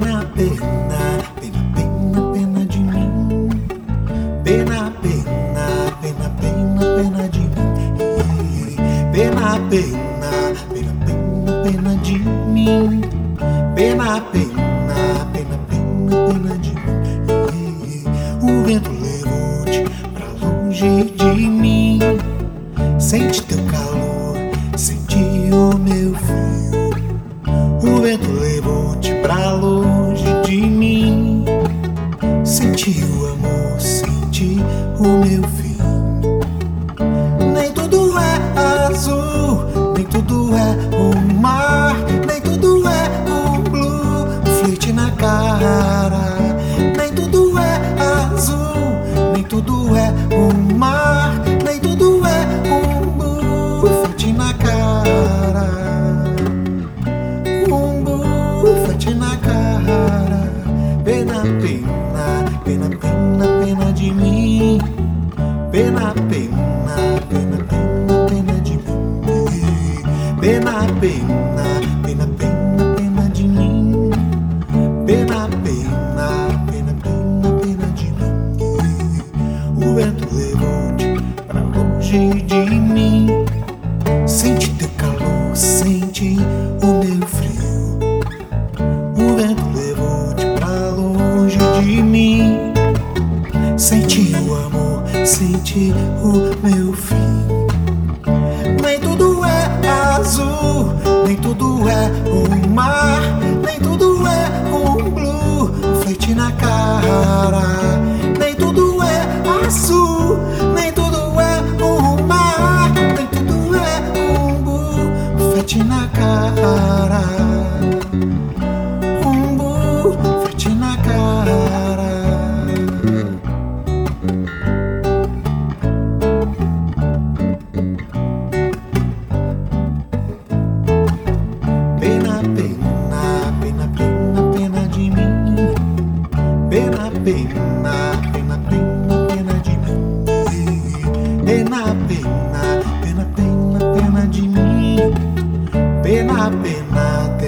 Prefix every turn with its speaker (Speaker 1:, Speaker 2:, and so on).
Speaker 1: pena, pena, pena, pena, pena de mim. Pena, pena, pena, pena, pena de mim. Pena, pena, pena, pena, pena de mim. Pena, pena, pena, pena, pena de mim. O vento levou-te pra longe de mim. Sente teu calor, senti o meu frio. O vento levou-te pra longe de mim. Senti o amor, senti o meu Pena, pena, pena, pena, pena de mim. Pena, pena, pena, pena, pena de mim. O vento levou-te pra longe de mim. Sente teu calor, sente o meu frio. O vento levou-te pra longe de mim. Sente o amor, sente o meu fim. Nem tudo é o mar, nem tudo é um blue, flete na cara. Um blue, flete na cara. Pena, pena, pena, pena, pena de mim. Pena, pena, not